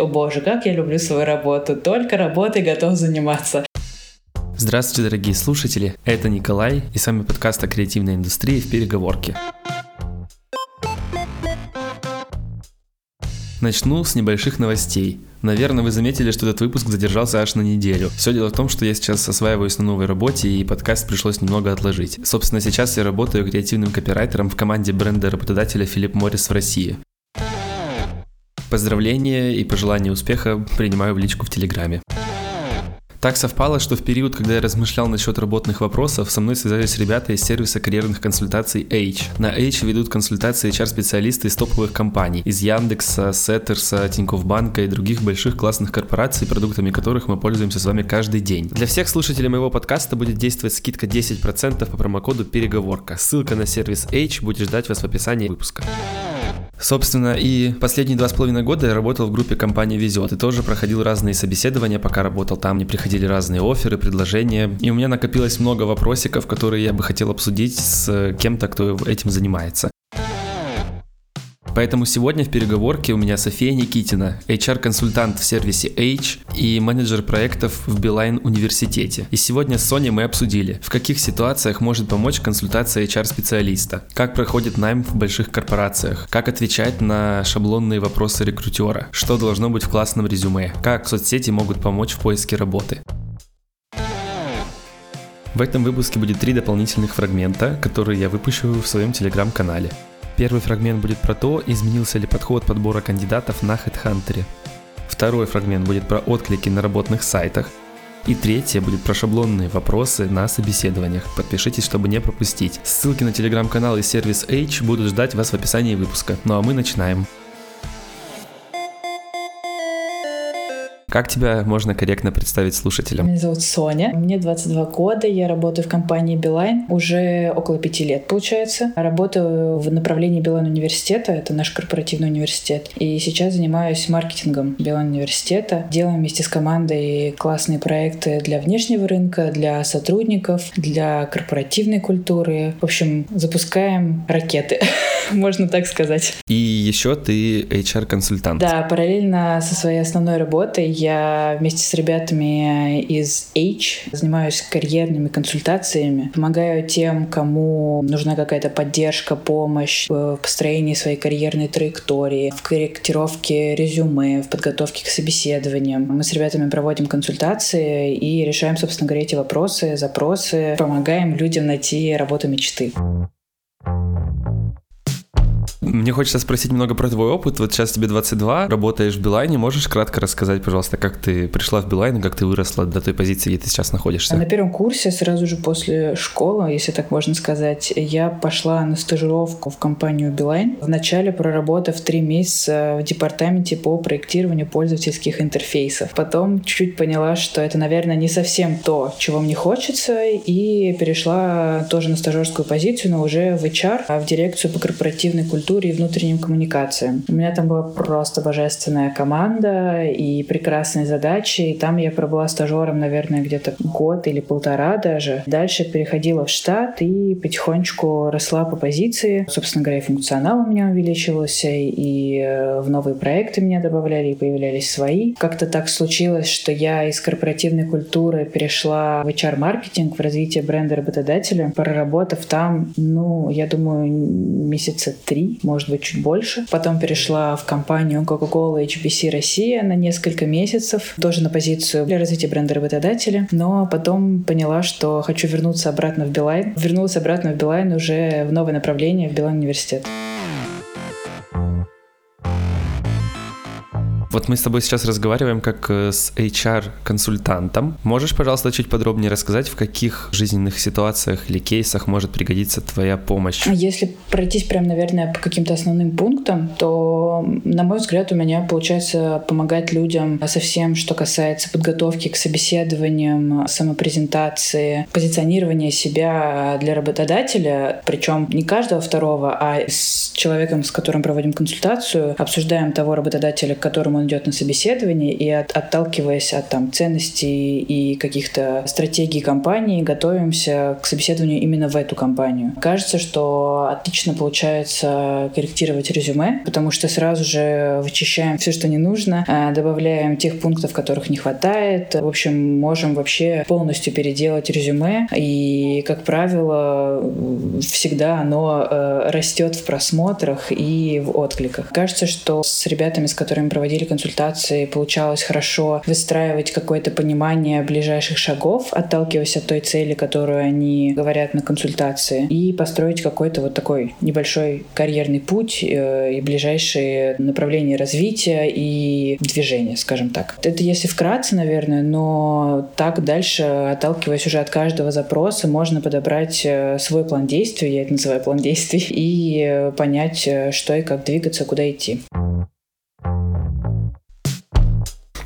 О боже, как я люблю свою работу. Только работой готов заниматься. Здравствуйте, дорогие слушатели. Это Николай и с вами подкаст о креативной индустрии в переговорке. Начну с небольших новостей. Наверное, вы заметили, что этот выпуск задержался аж на неделю. Все дело в том, что я сейчас осваиваюсь на новой работе, и подкаст пришлось немного отложить. Собственно, сейчас я работаю креативным копирайтером в команде бренда работодателя Филипп Моррис в России. Поздравления и пожелания успеха принимаю в личку в Телеграме. Так совпало, что в период, когда я размышлял насчет работных вопросов, со мной связались ребята из сервиса карьерных консультаций H. На H ведут консультации HR-специалисты из топовых компаний, из Яндекса, Сеттерса, Тинькофф Банка и других больших классных корпораций, продуктами которых мы пользуемся с вами каждый день. Для всех слушателей моего подкаста будет действовать скидка 10% по промокоду «Переговорка». Ссылка на сервис H будет ждать вас в описании выпуска. Собственно, и последние два с половиной года я работал в группе компании «Везет» и тоже проходил разные собеседования, пока работал там, мне приходили разные оферы, предложения, и у меня накопилось много вопросиков, которые я бы хотел обсудить с кем-то, кто этим занимается. Поэтому сегодня в переговорке у меня София Никитина, HR-консультант в сервисе H и менеджер проектов в Билайн университете. И сегодня с Соней мы обсудили, в каких ситуациях может помочь консультация HR-специалиста, как проходит найм в больших корпорациях, как отвечать на шаблонные вопросы рекрутера, что должно быть в классном резюме, как соцсети могут помочь в поиске работы. В этом выпуске будет три дополнительных фрагмента, которые я выпущу в своем телеграм-канале. Первый фрагмент будет про то, изменился ли подход подбора кандидатов на HeadHunter. Второй фрагмент будет про отклики на работных сайтах. И третье будет про шаблонные вопросы на собеседованиях. Подпишитесь, чтобы не пропустить. Ссылки на телеграм-канал и сервис H будут ждать вас в описании выпуска. Ну а мы начинаем. Как тебя можно корректно представить слушателям? Меня зовут Соня, мне 22 года, я работаю в компании Билайн уже около пяти лет, получается. Работаю в направлении Билайн университета, это наш корпоративный университет. И сейчас занимаюсь маркетингом Билайн университета. Делаем вместе с командой классные проекты для внешнего рынка, для сотрудников, для корпоративной культуры. В общем, запускаем ракеты, можно так сказать. И еще ты HR-консультант. Да, параллельно со своей основной работой я вместе с ребятами из H занимаюсь карьерными консультациями, помогаю тем, кому нужна какая-то поддержка, помощь в построении своей карьерной траектории, в корректировке резюме, в подготовке к собеседованиям. Мы с ребятами проводим консультации и решаем, собственно говоря, эти вопросы, запросы, помогаем людям найти работу мечты. Мне хочется спросить немного про твой опыт. Вот сейчас тебе 22, работаешь в Билайне. Можешь кратко рассказать, пожалуйста, как ты пришла в Билайн как ты выросла до той позиции, где ты сейчас находишься? На первом курсе, сразу же после школы, если так можно сказать, я пошла на стажировку в компанию Билайн. Вначале проработав три месяца в департаменте по проектированию пользовательских интерфейсов. Потом чуть-чуть поняла, что это, наверное, не совсем то, чего мне хочется, и перешла тоже на стажерскую позицию, но уже в HR, а в дирекцию по корпоративной культуре культуре и внутренним коммуникациям. У меня там была просто божественная команда и прекрасные задачи. И там я пробыла стажером, наверное, где-то год или полтора даже. Дальше переходила в штат и потихонечку росла по позиции. Собственно говоря, и функционал у меня увеличивался, и э, в новые проекты меня добавляли, и появлялись свои. Как-то так случилось, что я из корпоративной культуры перешла в HR-маркетинг, в развитие бренда работодателя, проработав там, ну, я думаю, месяца три, может быть, чуть больше. Потом перешла в компанию Coca-Cola HBC Россия на несколько месяцев, тоже на позицию для развития бренда работодателя. Но потом поняла, что хочу вернуться обратно в Билайн. Вернулась обратно в Билайн уже в новое направление, в Билайн университет. Вот мы с тобой сейчас разговариваем как э, с HR-консультантом. Можешь, пожалуйста, чуть подробнее рассказать, в каких жизненных ситуациях или кейсах может пригодиться твоя помощь? Если пройтись прям, наверное, по каким-то основным пунктам, то, на мой взгляд, у меня получается помогать людям со всем, что касается подготовки к собеседованиям, самопрезентации, позиционирования себя для работодателя, причем не каждого второго, а с человеком, с которым проводим консультацию, обсуждаем того работодателя, к которому он идет на собеседование, и от, отталкиваясь от там ценностей и каких-то стратегий компании, готовимся к собеседованию именно в эту компанию. Кажется, что отлично получается корректировать резюме, потому что сразу же вычищаем все, что не нужно, а, добавляем тех пунктов, которых не хватает. В общем, можем вообще полностью переделать резюме, и, как правило, всегда оно э, растет в просмотрах и в откликах. Кажется, что с ребятами, с которыми проводили консультации, получалось хорошо выстраивать какое-то понимание ближайших шагов, отталкиваясь от той цели, которую они говорят на консультации, и построить какой-то вот такой небольшой карьерный путь э, и ближайшие направления развития и движения, скажем так. Это если вкратце, наверное, но так дальше, отталкиваясь уже от каждого запроса, можно подобрать э, свой план действий, я это называю план действий, и э, понять, что и как двигаться, куда идти.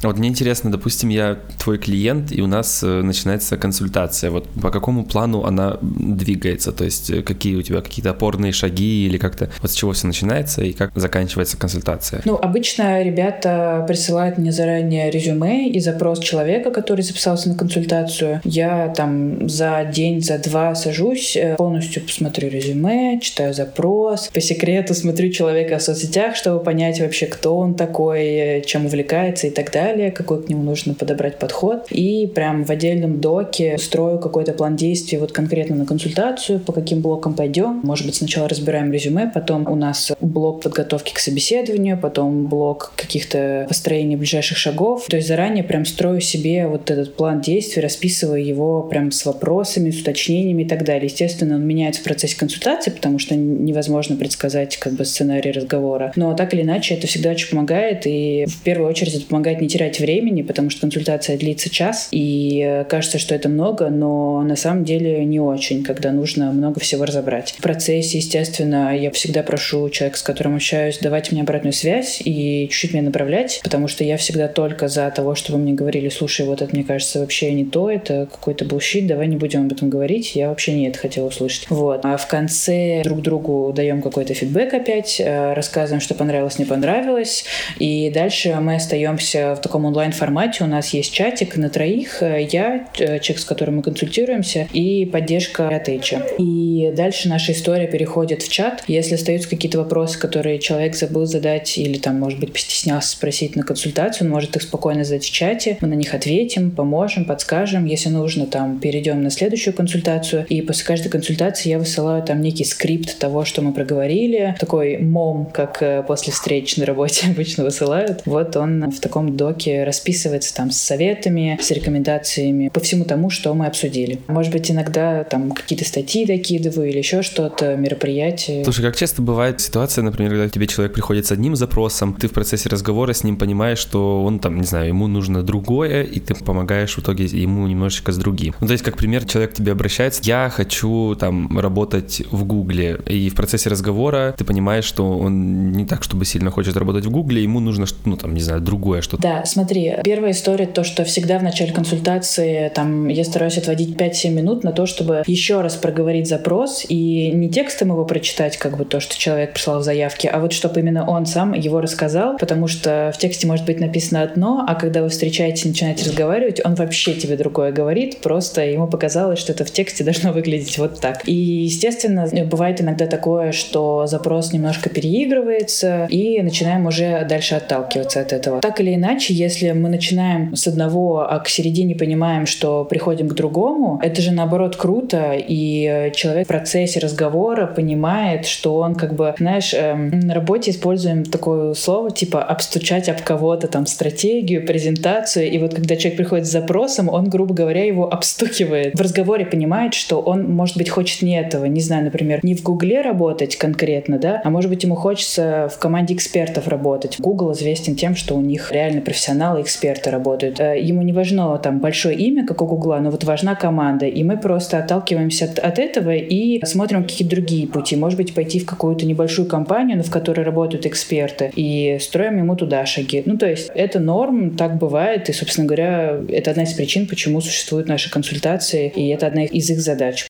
Вот мне интересно, допустим, я твой клиент, и у нас э, начинается консультация. Вот по какому плану она двигается? То есть э, какие у тебя какие-то опорные шаги или как-то вот с чего все начинается и как заканчивается консультация? Ну, обычно ребята присылают мне заранее резюме и запрос человека, который записался на консультацию. Я там за день, за два сажусь, э, полностью посмотрю резюме, читаю запрос, по секрету смотрю человека в соцсетях, чтобы понять вообще, кто он такой, чем увлекается и так далее далее, какой к нему нужно подобрать подход. И прям в отдельном доке строю какой-то план действий вот конкретно на консультацию, по каким блокам пойдем. Может быть, сначала разбираем резюме, потом у нас блок подготовки к собеседованию, потом блок каких-то построений ближайших шагов. То есть заранее прям строю себе вот этот план действий, расписываю его прям с вопросами, с уточнениями и так далее. Естественно, он меняется в процессе консультации, потому что невозможно предсказать как бы сценарий разговора. Но так или иначе это всегда очень помогает, и в первую очередь это помогает не терять терять времени, потому что консультация длится час, и э, кажется, что это много, но на самом деле не очень, когда нужно много всего разобрать. В процессе, естественно, я всегда прошу человека, с которым общаюсь, давать мне обратную связь и чуть-чуть меня направлять, потому что я всегда только за того, чтобы мне говорили, слушай, вот это, мне кажется, вообще не то, это какой-то bullshit, давай не будем об этом говорить, я вообще не это хотела услышать. Вот. А в конце друг другу даем какой-то фидбэк опять, э, рассказываем, что понравилось, не понравилось, и дальше мы остаемся в таком таком онлайн-формате. У нас есть чатик на троих. Я, э, человек, с которым мы консультируемся, и поддержка от Эйча. И дальше наша история переходит в чат. Если остаются какие-то вопросы, которые человек забыл задать или там, может быть, постеснялся спросить на консультацию, он может их спокойно задать в чате. Мы на них ответим, поможем, подскажем. Если нужно, там, перейдем на следующую консультацию. И после каждой консультации я высылаю там некий скрипт того, что мы проговорили. Такой мом, как э, после встреч на работе обычно высылают. Вот он в таком доке блоке расписывается там с советами, с рекомендациями по всему тому, что мы обсудили. Может быть, иногда там какие-то статьи докидываю или еще что-то, мероприятие. Слушай, как часто бывает ситуация, например, когда тебе человек приходит с одним запросом, ты в процессе разговора с ним понимаешь, что он там, не знаю, ему нужно другое, и ты помогаешь в итоге ему немножечко с другим. Ну, то есть, как пример, человек к тебе обращается, я хочу там работать в Гугле, и в процессе разговора ты понимаешь, что он не так, чтобы сильно хочет работать в Гугле, ему нужно, ну, там, не знаю, другое что-то. Да, Смотри, первая история то, что всегда в начале консультации там я стараюсь отводить 5-7 минут на то, чтобы еще раз проговорить запрос и не текстом его прочитать, как бы то, что человек прислал в заявке, а вот чтобы именно он сам его рассказал, потому что в тексте может быть написано одно, а когда вы встречаетесь и начинаете разговаривать, он вообще тебе другое говорит, просто ему показалось, что это в тексте должно выглядеть вот так. И, естественно, бывает иногда такое, что запрос немножко переигрывается, и начинаем уже дальше отталкиваться от этого. Так или иначе, если мы начинаем с одного, а к середине понимаем, что приходим к другому, это же наоборот круто, и человек в процессе разговора понимает, что он как бы, знаешь, эм, на работе используем такое слово типа обстучать об кого-то, там, стратегию, презентацию, и вот когда человек приходит с запросом, он, грубо говоря, его обстукивает. В разговоре понимает, что он, может быть, хочет не этого, не знаю, например, не в Гугле работать конкретно, да, а может быть, ему хочется в команде экспертов работать. Google известен тем, что у них реально профессиональные профессионалы, эксперты работают. Э, ему не важно там большое имя, как у Гугла, но вот важна команда. И мы просто отталкиваемся от, от этого и смотрим какие-то другие пути. Может быть, пойти в какую-то небольшую компанию, в которой работают эксперты, и строим ему туда шаги. Ну, то есть это норм, так бывает. И, собственно говоря, это одна из причин, почему существуют наши консультации, и это одна из их задач.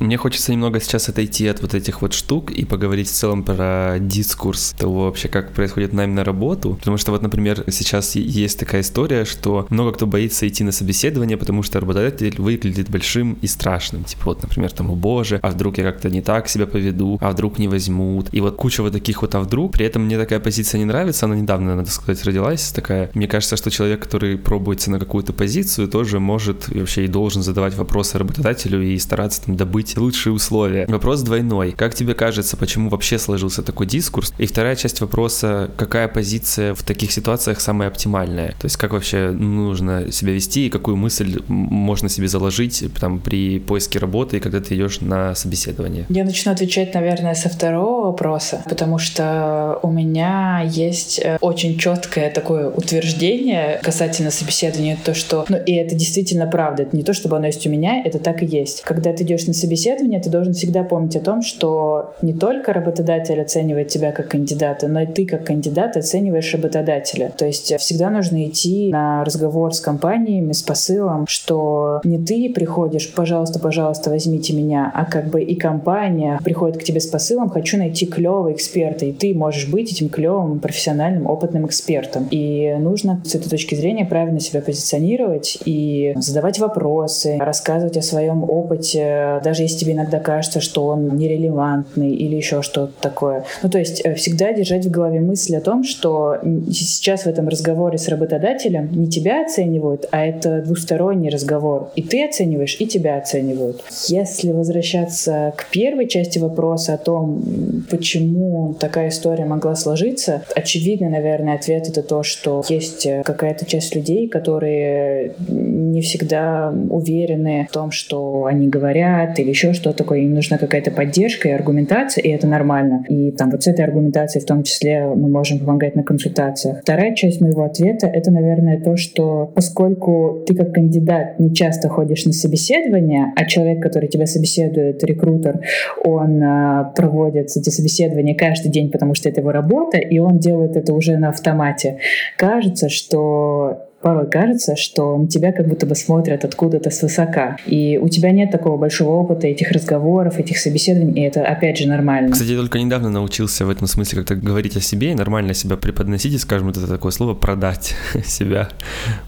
Мне хочется немного сейчас отойти от вот этих вот штук и поговорить в целом про дискурс того вообще, как происходит найм на работу. Потому что вот, например, сейчас есть такая история, что много кто боится идти на собеседование, потому что работодатель выглядит большим и страшным. Типа вот, например, там, о боже, а вдруг я как-то не так себя поведу, а вдруг не возьмут. И вот куча вот таких вот а вдруг. При этом мне такая позиция не нравится, она недавно, надо сказать, родилась такая. Мне кажется, что человек, который пробуется на какую-то позицию, тоже может и вообще и должен задавать вопросы работодателю и стараться там добыть лучшие условия. Вопрос двойной. Как тебе кажется, почему вообще сложился такой дискурс? И вторая часть вопроса, какая позиция в таких ситуациях самая оптимальная? То есть как вообще нужно себя вести и какую мысль можно себе заложить там при поиске работы и когда ты идешь на собеседование? Я начну отвечать, наверное, со второго вопроса, потому что у меня есть э, очень четкое такое утверждение касательно собеседования, то, что, ну, и это действительно правда, это не то, чтобы оно есть у меня, это так и есть. Когда ты идешь на собеседование, ты должен всегда помнить о том, что не только работодатель оценивает тебя как кандидата, но и ты как кандидат оцениваешь работодателя. То есть всегда нужно идти на разговор с компаниями с посылом, что не ты приходишь, пожалуйста, пожалуйста, возьмите меня, а как бы и компания приходит к тебе с посылом, хочу найти клевого эксперта, и ты можешь быть этим клевым, профессиональным, опытным экспертом. И нужно с этой точки зрения правильно себя позиционировать и задавать вопросы, рассказывать о своем опыте, даже если тебе иногда кажется, что он нерелевантный или еще что-то такое. Ну, то есть э, всегда держать в голове мысль о том, что сейчас в этом разговоре с работодателем не тебя оценивают, а это двусторонний разговор. И ты оцениваешь, и тебя оценивают. Если возвращаться к первой части вопроса о том, почему такая история могла сложиться, очевидный, наверное, ответ это то, что есть э, какая-то часть людей, которые не всегда уверены в том, что они говорят или еще что-то такое. Им нужна какая-то поддержка и аргументация, и это нормально. И там вот с этой аргументацией в том числе мы можем помогать на консультациях. Вторая часть моего ответа — это, наверное, то, что поскольку ты как кандидат не часто ходишь на собеседование, а человек, который тебя собеседует, рекрутер, он э, проводит эти собеседования каждый день, потому что это его работа, и он делает это уже на автомате. Кажется, что порой кажется, что на тебя как будто бы смотрят откуда-то свысока. И у тебя нет такого большого опыта этих разговоров, этих собеседований, и это, опять же, нормально. Кстати, я только недавно научился в этом смысле как-то говорить о себе и нормально себя преподносить, и, скажем, это такое слово «продать себя».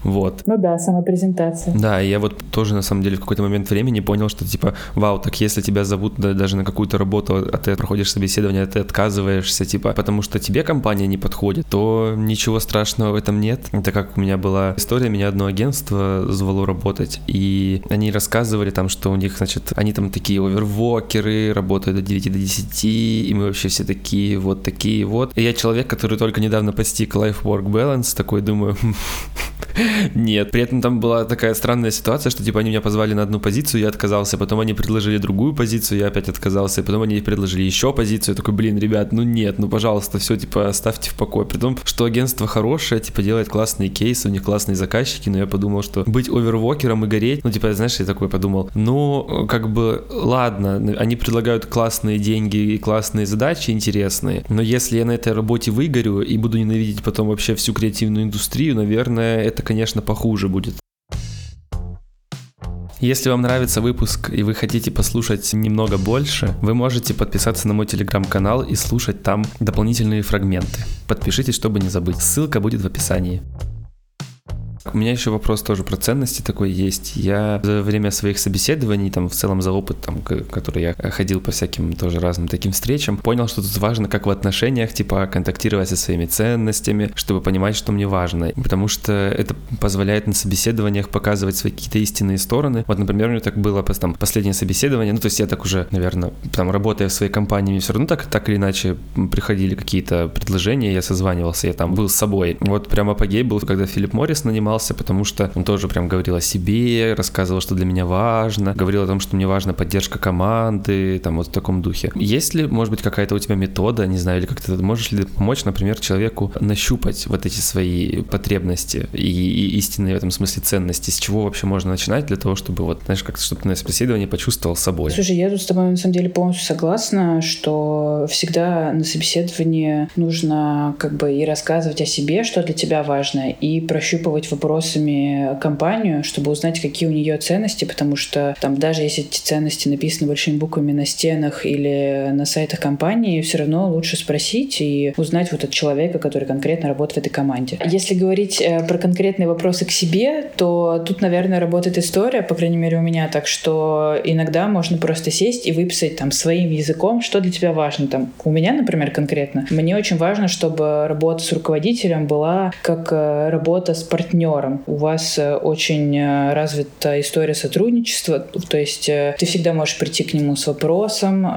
Вот. Ну да, самопрезентация. Да, и я вот тоже, на самом деле, в какой-то момент времени понял, что, типа, вау, так если тебя зовут да, даже на какую-то работу, а ты проходишь собеседование, а ты отказываешься, типа, потому что тебе компания не подходит, то ничего страшного в этом нет. Это как у меня была была история, меня одно агентство звало работать, и они рассказывали там, что у них, значит, они там такие овервокеры, работают до 9 до 10, и мы вообще все такие, вот такие вот. И я человек, который только недавно постиг life-work balance, такой думаю, нет. При этом там была такая странная ситуация, что типа они меня позвали на одну позицию, я отказался, потом они предложили другую позицию, я опять отказался, и потом они предложили еще позицию, я такой, блин, ребят, ну нет, ну пожалуйста, все, типа, оставьте в покое. При том, что агентство хорошее, типа, делает классные кейсы, у них классные заказчики, но я подумал, что быть овервокером и гореть, ну, типа, знаешь, я такой подумал, ну, как бы, ладно, они предлагают классные деньги и классные задачи интересные, но если я на этой работе выгорю и буду ненавидеть потом вообще всю креативную индустрию, наверное, это, конечно, похуже будет. Если вам нравится выпуск и вы хотите послушать немного больше, вы можете подписаться на мой телеграм-канал и слушать там дополнительные фрагменты. Подпишитесь, чтобы не забыть. Ссылка будет в описании. У меня еще вопрос тоже про ценности такой есть. Я за время своих собеседований, там, в целом за опыт, там, который я ходил по всяким тоже разным таким встречам, понял, что тут важно, как в отношениях, типа, контактировать со своими ценностями, чтобы понимать, что мне важно. Потому что это позволяет на собеседованиях показывать свои какие-то истинные стороны. Вот, например, у меня так было там, последнее собеседование, ну, то есть я так уже, наверное, там, работая в своей компании, все равно так, так или иначе приходили какие-то предложения, я созванивался, я там был с собой. Вот прямо апогей был, когда Филипп Моррис нанимал занимался, потому что он тоже прям говорил о себе, рассказывал, что для меня важно, говорил о том, что мне важна поддержка команды, там вот в таком духе. Есть ли, может быть, какая-то у тебя метода, не знаю, или как-то можешь ли помочь, например, человеку нащупать вот эти свои потребности и, и истинные в этом смысле ценности? С чего вообще можно начинать для того, чтобы вот, знаешь, как-то, чтобы ты на собеседовании почувствовал собой? Слушай, я тут с тобой на самом деле полностью согласна, что всегда на собеседовании нужно как бы и рассказывать о себе, что для тебя важно, и прощупывать вопросами компанию, чтобы узнать, какие у нее ценности, потому что там даже если эти ценности написаны большими буквами на стенах или на сайтах компании, все равно лучше спросить и узнать вот от человека, который конкретно работает в этой команде. Если говорить э, про конкретные вопросы к себе, то тут, наверное, работает история, по крайней мере, у меня, так что иногда можно просто сесть и выписать там своим языком, что для тебя важно. Там, у меня, например, конкретно, мне очень важно, чтобы работа с руководителем была как э, работа с партнером. У вас э, очень э, развита история сотрудничества, то есть ты всегда можешь прийти к нему с вопросом,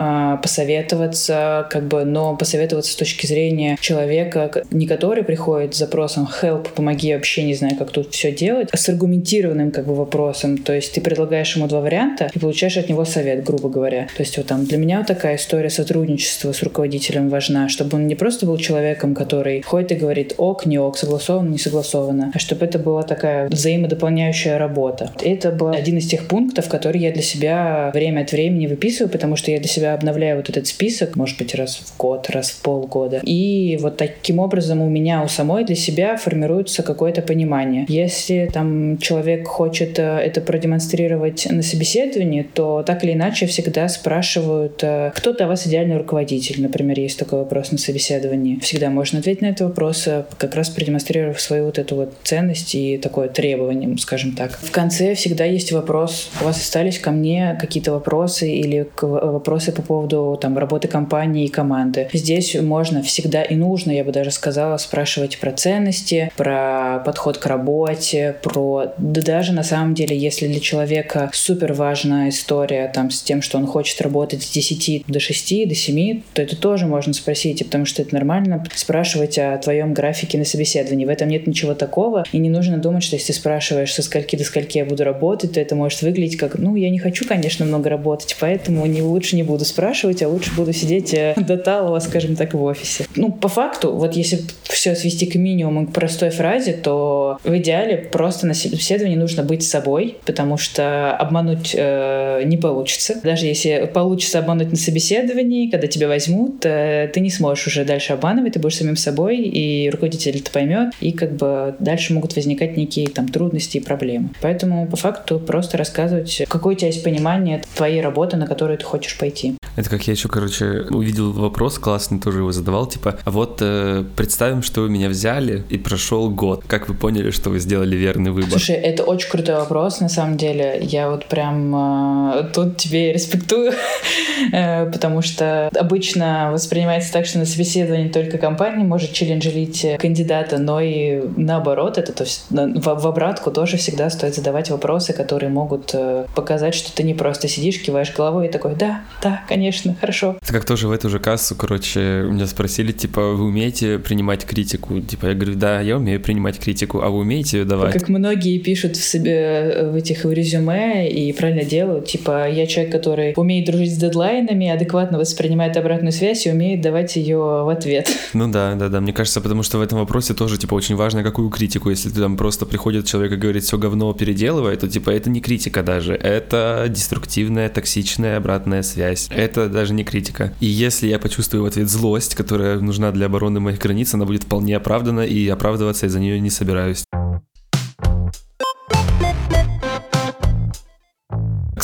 посоветоваться, как бы, но посоветоваться с точки зрения человека, не который приходит с запросом help, помоги, вообще не знаю, как тут все делать, а с аргументированным как бы вопросом. То есть ты предлагаешь ему два варианта и получаешь от него совет, грубо говоря. То есть вот там для меня вот такая история сотрудничества с руководителем важна, чтобы он не просто был человеком, который ходит и говорит ок, не ок, согласовано, не согласовано, а чтобы это была такая взаимодополняющая работа. Это был один из тех пунктов, которые я для себя время от времени выписываю, потому что я для себя обновляю вот этот список, может быть, раз в год, раз в полгода. И вот таким образом у меня у самой для себя формируется какое-то понимание. Если там человек хочет э, это продемонстрировать на собеседовании, то так или иначе всегда спрашивают, э, кто для вас идеальный руководитель, например, есть такой вопрос на собеседовании. Всегда можно ответить на этот вопрос, э, как раз продемонстрировав свою вот эту вот ценность и такое требование, скажем так. В конце всегда есть вопрос, у вас остались ко мне какие-то вопросы или вопросы по поводу там работы компании и команды. Здесь можно всегда и нужно, я бы даже сказала, спрашивать про ценности, про подход к работе, про... Да даже на самом деле, если для человека супер важная история там с тем, что он хочет работать с 10 до 6, до 7, то это тоже можно спросить, потому что это нормально спрашивать о твоем графике на собеседовании. В этом нет ничего такого, и не нужно думать, что если ты спрашиваешь, со скольки до скольки я буду работать, то это может выглядеть как, ну, я не хочу, конечно, много работать, поэтому не, лучше не буду спрашивать, а лучше буду сидеть э, до талого, скажем так, в офисе. Ну, по факту, вот если все свести к минимуму, к простой фразе, то в идеале просто на собеседовании нужно быть собой, потому что обмануть э, не получится. Даже если получится обмануть на собеседовании, когда тебя возьмут, э, ты не сможешь уже дальше обманывать, ты будешь самим собой, и руководитель это поймет, и как бы дальше могут возникать некие там трудности и проблемы. Поэтому по факту просто рассказывать, какое у тебя есть понимание твоей работы, на которую ты хочешь пойти. Это как я еще, короче, увидел вопрос классный, тоже его задавал, типа, а вот э, представим, что вы меня взяли и прошел год. Как вы поняли, что вы сделали верный выбор? Слушай, это очень крутой вопрос, на самом деле. Я вот прям э, тут тебе респектую, э, потому что обычно воспринимается так, что на собеседовании только компания может челленджелить кандидата, но и наоборот, это то есть в, в обратку тоже всегда стоит задавать вопросы, которые могут э, показать, что ты не просто сидишь, киваешь головой и такой, да, да, конечно, конечно, хорошо. Это как тоже в эту же кассу, короче, меня спросили, типа, вы умеете принимать критику? Типа, я говорю, да, я умею принимать критику, а вы умеете ее давать? Как многие пишут в себе э, в этих в резюме и правильно делают, типа, я человек, который умеет дружить с дедлайнами, адекватно воспринимает обратную связь и умеет давать ее в ответ. Ну да, да, да, мне кажется, потому что в этом вопросе тоже, типа, очень важно, какую критику. Если ты там просто приходит человек и говорит, все говно переделывай, то, типа, это не критика даже, это деструктивная, токсичная обратная связь. Это даже не критика. И если я почувствую в ответ злость, которая нужна для обороны моих границ, она будет вполне оправдана, и оправдываться я за нее не собираюсь.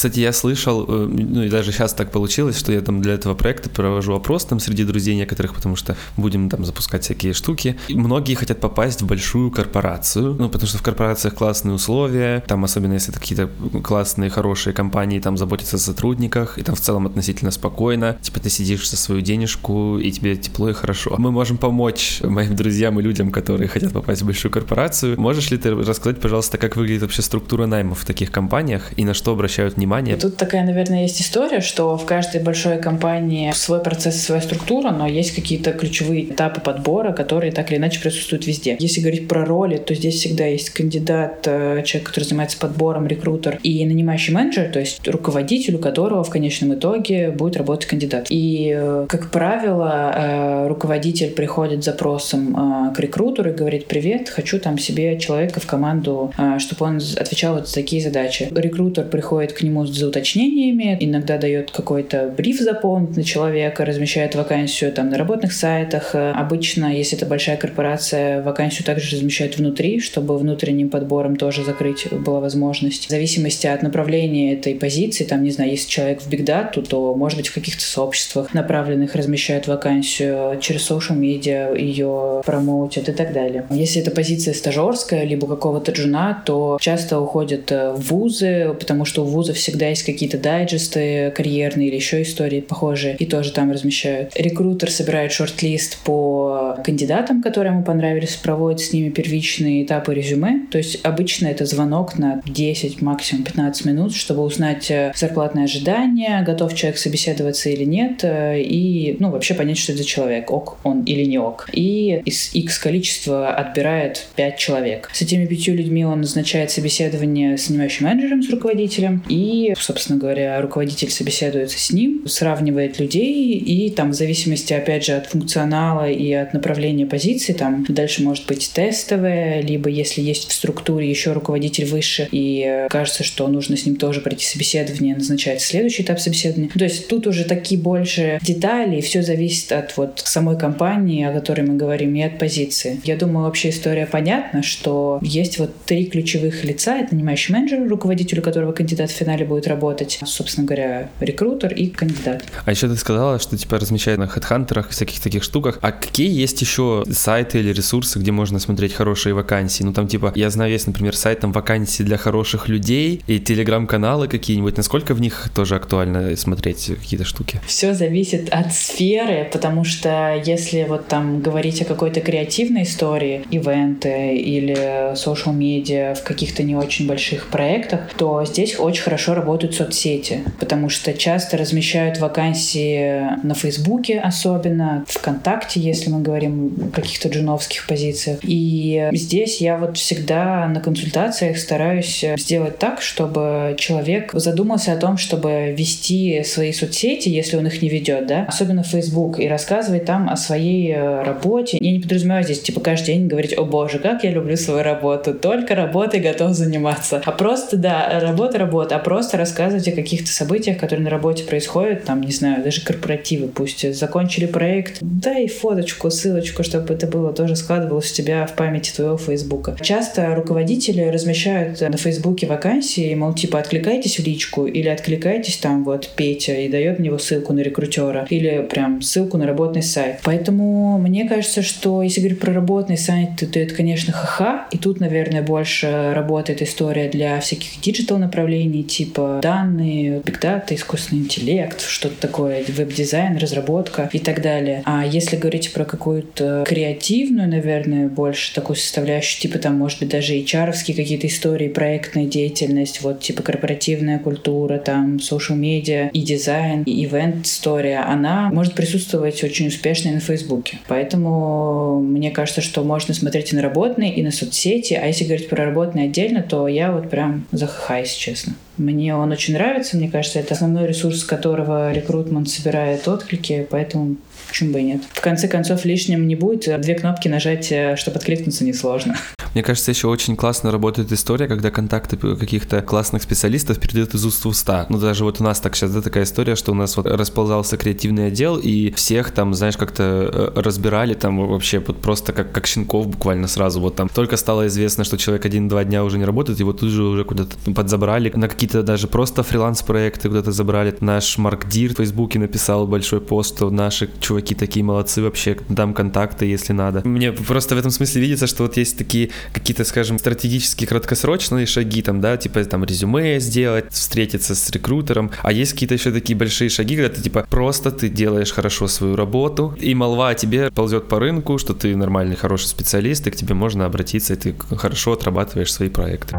Кстати, я слышал, э, ну и даже сейчас так получилось, что я там для этого проекта провожу опрос там среди друзей некоторых, потому что будем там запускать всякие штуки. И многие хотят попасть в большую корпорацию, ну потому что в корпорациях классные условия, там особенно если это какие-то классные, хорошие компании, там заботятся о сотрудниках, и там в целом относительно спокойно. Типа ты сидишь за свою денежку, и тебе тепло и хорошо. Мы можем помочь моим друзьям и людям, которые хотят попасть в большую корпорацию. Можешь ли ты рассказать, пожалуйста, как выглядит вообще структура наймов в таких компаниях и на что обращают внимание внимание. Тут такая, наверное, есть история, что в каждой большой компании свой процесс, своя структура, но есть какие-то ключевые этапы подбора, которые так или иначе присутствуют везде. Если говорить про роли, то здесь всегда есть кандидат, э, человек, который занимается подбором, рекрутер и нанимающий менеджер, то есть руководитель, у которого в конечном итоге будет работать кандидат. И, э, как правило, э, руководитель приходит с запросом к рекрутеру и говорит, привет, хочу там себе человека в команду, чтобы он отвечал вот за такие задачи. Рекрутер приходит к нему ему за уточнениями, иногда дает какой-то бриф заполнить на человека, размещает вакансию там на работных сайтах. Обычно, если это большая корпорация, вакансию также размещают внутри, чтобы внутренним подбором тоже закрыть была возможность. В зависимости от направления этой позиции, там, не знаю, если человек в Data, то, может быть, в каких-то сообществах направленных размещают вакансию, через social media ее промоутят и так далее. Если это позиция стажерская, либо какого-то джуна, то часто уходят э, в вузы, потому что у вузов всегда есть какие-то дайджесты карьерные или еще истории похожие, и тоже там размещают. Рекрутер собирает шорт-лист по кандидатам, которые ему понравились, проводит с ними первичные этапы резюме. То есть обычно это звонок на 10, максимум 15 минут, чтобы узнать э, зарплатные ожидания, готов человек собеседоваться или нет, э, и ну, вообще понять, что это за человек, ок он или не ок. И из X количества отбирает 5 человек. С этими пятью людьми он назначает собеседование с нанимающим менеджером, с руководителем, и, собственно говоря, руководитель собеседуется с ним, сравнивает людей, и там в зависимости, опять же, от функционала и от направления позиции, там дальше может быть тестовое, либо если есть в структуре еще руководитель выше, и кажется, что нужно с ним тоже пройти собеседование, назначать следующий этап собеседования. То есть тут уже такие больше детали, и все зависит от вот самой компании, о которой мы говорим, и от позиции. Я думаю, вообще история понятна, что есть вот три ключевых лица. Это нанимающий менеджер, руководитель, которого кандидат в финале будет работать, собственно говоря, рекрутер и кандидат. А еще ты сказала, что типа размещают на HeadHunter, всяких таких штуках. А какие есть еще сайты или ресурсы, где можно смотреть хорошие вакансии? Ну там типа, я знаю, есть, например, сайт там вакансии для хороших людей и телеграм-каналы какие-нибудь. Насколько в них тоже актуально смотреть какие-то штуки? Все зависит от сферы, потому что если вот там говорить о какой-то креативной истории, ивенты или social медиа в каких-то не очень больших проектах, то здесь очень хорошо работают соцсети, потому что часто размещают вакансии на Фейсбуке особенно, ВКонтакте, если мы говорим о каких-то джуновских позициях. И здесь я вот всегда на консультациях стараюсь сделать так, чтобы человек задумался о том, чтобы вести свои соцсети, если он их не ведет, да, особенно Facebook, и рассказывать там о своей э, работе. Я не подразумеваю здесь, типа, каждый день говорить, о боже, как я люблю свою работу, только работой готов заниматься. А просто, да, работа, работа, а просто рассказывать о каких-то событиях, которые на работе происходят, там, не знаю, даже корпоративы, пусть закончили проект, дай фоточку, ссылочку, чтобы это было тоже складывалось у тебя в памяти твоего Фейсбука. Часто руководители размещают на Фейсбуке вакансии, мол, типа, откликайтесь в личку или откликайтесь там вот Петя и дает мне его ссылку на рекрутера или прям ссылку на работный сайт. Поэтому мне кажется, что если говорить про работный сайт, то, то это, конечно, ха-ха. И тут, наверное, больше работает история для всяких digital направлений, типа данные, big data, искусственный интеллект, что-то такое, веб-дизайн, разработка и так далее. А если говорить про какую-то креативную, наверное, больше такую составляющую, типа там, может быть, даже hr какие-то истории, проектная деятельность, вот типа корпоративная культура, там, social медиа и дизайн, и ивент-история, она может присутствовать очень успешно и на Фейсбуке. Поэтому мне кажется, что можно смотреть и на работные, и на соцсети, а если говорить про работные отдельно, то я вот прям захахаюсь, честно. Мне он очень нравится, мне кажется, это основной ресурс, с которого рекрутмент собирает отклики, поэтому почему бы и нет. В конце концов, лишним не будет. Две кнопки нажать, э, чтобы откликнуться, несложно. Мне кажется, еще очень классно работает история, когда контакты каких-то классных специалистов передают из уст в уста. Ну, даже вот у нас так сейчас, да, такая история, что у нас вот расползался креативный отдел, и всех там, знаешь, как-то э, разбирали там вообще вот просто как, как щенков буквально сразу. Вот там только стало известно, что человек один-два дня уже не работает, его тут же уже куда-то подзабрали. На какие-то даже просто фриланс-проекты куда-то забрали. Наш Марк Дир в Фейсбуке написал большой пост, что наши чуваки такие молодцы вообще, дам контакты, если надо. Мне просто в этом смысле видится, что вот есть такие какие-то, скажем, стратегические краткосрочные шаги, там, да, типа там резюме сделать, встретиться с рекрутером, а есть какие-то еще такие большие шаги, когда ты типа просто ты делаешь хорошо свою работу, и молва о тебе ползет по рынку, что ты нормальный, хороший специалист, и к тебе можно обратиться, и ты хорошо отрабатываешь свои проекты.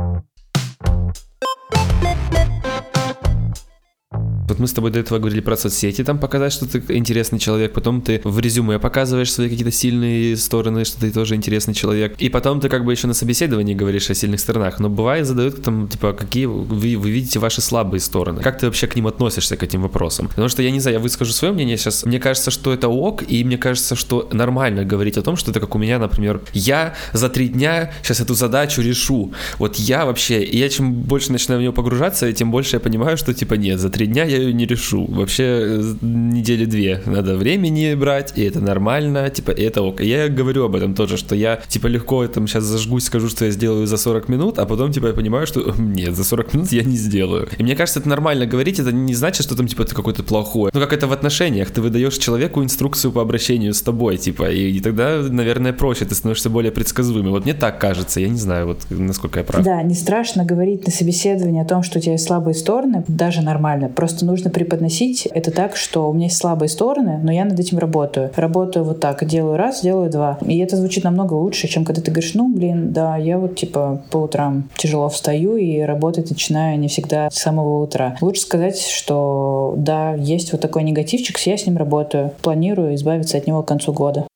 Вот мы с тобой до этого говорили про соцсети, там показать, что ты интересный человек, потом ты в резюме показываешь свои какие-то сильные стороны, что ты тоже интересный человек, и потом ты как бы еще на собеседовании говоришь о сильных сторонах, но бывает задают там, типа, какие вы, вы видите ваши слабые стороны, как ты вообще к ним относишься, к этим вопросам? Потому что я не знаю, я выскажу свое мнение сейчас, мне кажется, что это ок, и мне кажется, что нормально говорить о том, что это как у меня, например, я за три дня сейчас эту задачу решу, вот я вообще, и я чем больше начинаю в нее погружаться, тем больше я понимаю, что типа нет, за три дня я ее не решу, вообще э, недели две надо времени брать, и это нормально, типа, и это ок. Я говорю об этом тоже, что я, типа, легко там сейчас зажгусь, скажу, что я сделаю за 40 минут, а потом, типа, я понимаю, что нет, за 40 минут я не сделаю. И мне кажется, это нормально говорить, это не значит, что там, типа, ты какой-то плохой. Ну, как это в отношениях, ты выдаешь человеку инструкцию по обращению с тобой, типа, и, и тогда, наверное, проще, ты становишься более предсказуемым. Вот мне так кажется, я не знаю, вот насколько я прав. Да, не страшно говорить на собеседовании о том, что у тебя есть слабые стороны, даже нормально. Просто нужно преподносить это так, что у меня есть слабые стороны, но я над этим работаю. Работаю вот так, делаю раз, делаю два. И это звучит намного лучше, чем когда ты говоришь, ну, блин, да, я вот типа по утрам тяжело встаю и работать начинаю не всегда с самого утра. Лучше сказать, что да, есть вот такой негативчик, я с ним работаю. Планирую избавиться от него к концу года.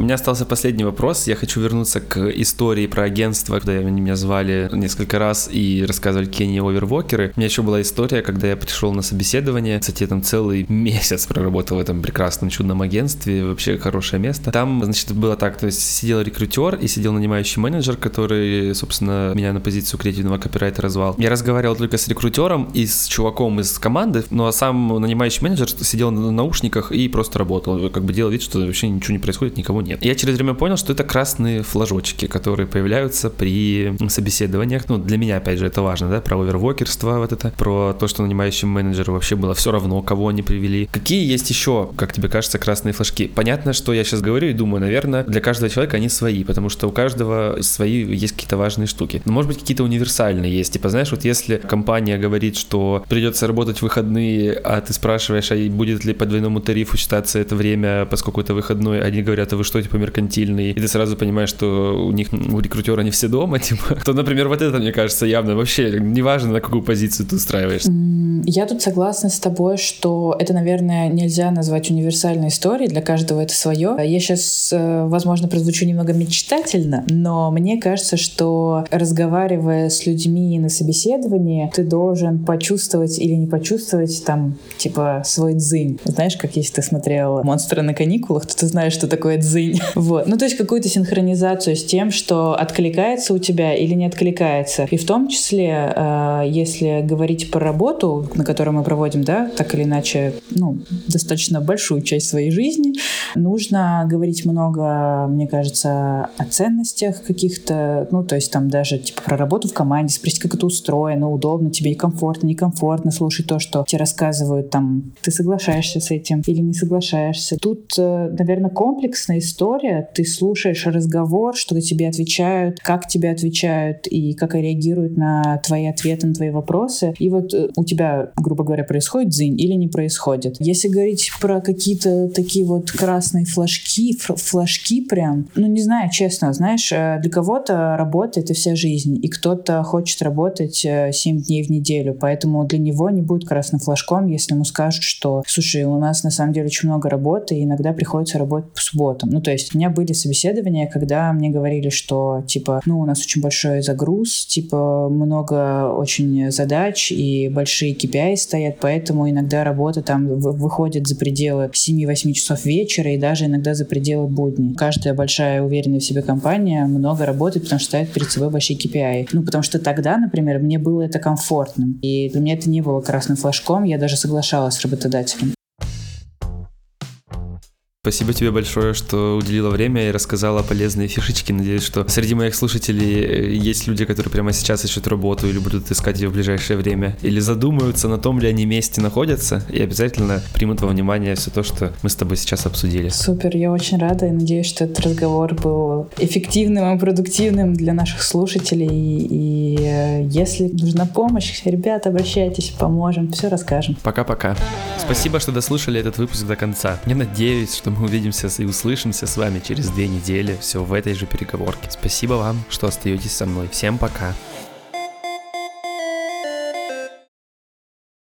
У меня остался последний вопрос. Я хочу вернуться к истории про агентство, когда они меня звали несколько раз и рассказывали, какие овервокеры. У меня еще была история, когда я пришел на собеседование. Кстати, я там целый месяц проработал в этом прекрасном, чудном агентстве. Вообще хорошее место. Там, значит, было так, то есть сидел рекрутер и сидел нанимающий менеджер, который, собственно, меня на позицию креативного копирайтера звал. Я разговаривал только с рекрутером и с чуваком из команды, ну а сам нанимающий менеджер сидел на наушниках и просто работал. Как бы делал вид, что вообще ничего не происходит, никого нет нет. Я через время понял, что это красные флажочки, которые появляются при собеседованиях. Ну, для меня, опять же, это важно, да, про овервокерство вот это, про то, что нанимающему менеджеру вообще было все равно, кого они привели. Какие есть еще, как тебе кажется, красные флажки? Понятно, что я сейчас говорю и думаю, наверное, для каждого человека они свои, потому что у каждого свои есть какие-то важные штуки. Но, может быть, какие-то универсальные есть. Типа, знаешь, вот если компания говорит, что придется работать в выходные, а ты спрашиваешь, а будет ли по двойному тарифу считаться это время, поскольку это выходной, они говорят, а вы что, типа меркантильный, и ты сразу понимаешь, что у них, у рекрутера не все дома, типа, то, например, вот это, мне кажется, явно вообще неважно, на какую позицию ты устраиваешься. Я тут согласна с тобой, что это, наверное, нельзя назвать универсальной историей, для каждого это свое. Я сейчас, э, возможно, прозвучу немного мечтательно, но мне кажется, что разговаривая с людьми на собеседовании, ты должен почувствовать или не почувствовать там, типа, свой дзынь. Знаешь, как если ты смотрел «Монстры на каникулах», то ты знаешь, что такое дзынь. Вот. Ну, то есть какую-то синхронизацию с тем, что откликается у тебя или не откликается. И в том числе, э, если говорить про работу, на которой мы проводим, да, так или иначе, ну, достаточно большую часть своей жизни, нужно говорить много, мне кажется, о ценностях каких-то, ну, то есть там даже типа про работу в команде, спросить, как это устроено, удобно тебе комфортно, некомфортно слушать то, что тебе рассказывают, там, ты соглашаешься с этим или не соглашаешься. Тут, э, наверное, комплексная история, история, ты слушаешь разговор, что тебе отвечают, как тебе отвечают и как реагируют на твои ответы, на твои вопросы. И вот э, у тебя, грубо говоря, происходит дзынь или не происходит. Если говорить про какие-то такие вот красные флажки, флажки прям, ну не знаю, честно, знаешь, э, для кого-то работа — это вся жизнь, и кто-то хочет работать 7 э, дней в неделю, поэтому для него не будет красным флажком, если ему скажут, что, слушай, у нас на самом деле очень много работы, и иногда приходится работать по субботам. Ну, то есть у меня были собеседования, когда мне говорили, что, типа, ну, у нас очень большой загруз, типа, много очень задач и большие KPI стоят, поэтому иногда работа там выходит за пределы 7-8 часов вечера и даже иногда за пределы будней. Каждая большая уверенная в себе компания много работает, потому что ставит перед собой большие KPI. Ну, потому что тогда, например, мне было это комфортным. И для меня это не было красным флажком, я даже соглашалась с работодателем. Спасибо тебе большое, что уделила время и рассказала полезные фишечки. Надеюсь, что среди моих слушателей э, есть люди, которые прямо сейчас ищут работу или будут искать ее в ближайшее время, или задумаются на том ли они месте находятся, и обязательно примут во внимание все то, что мы с тобой сейчас обсудили. Супер, я очень рада и надеюсь, что этот разговор был эффективным и продуктивным для наших слушателей. И э, если нужна помощь, ребята, обращайтесь, поможем, все расскажем. Пока-пока. Спасибо, что дослушали этот выпуск до конца. Я надеюсь, что мы увидимся и услышимся с вами через две недели, все в этой же переговорке. Спасибо вам, что остаетесь со мной. Всем пока.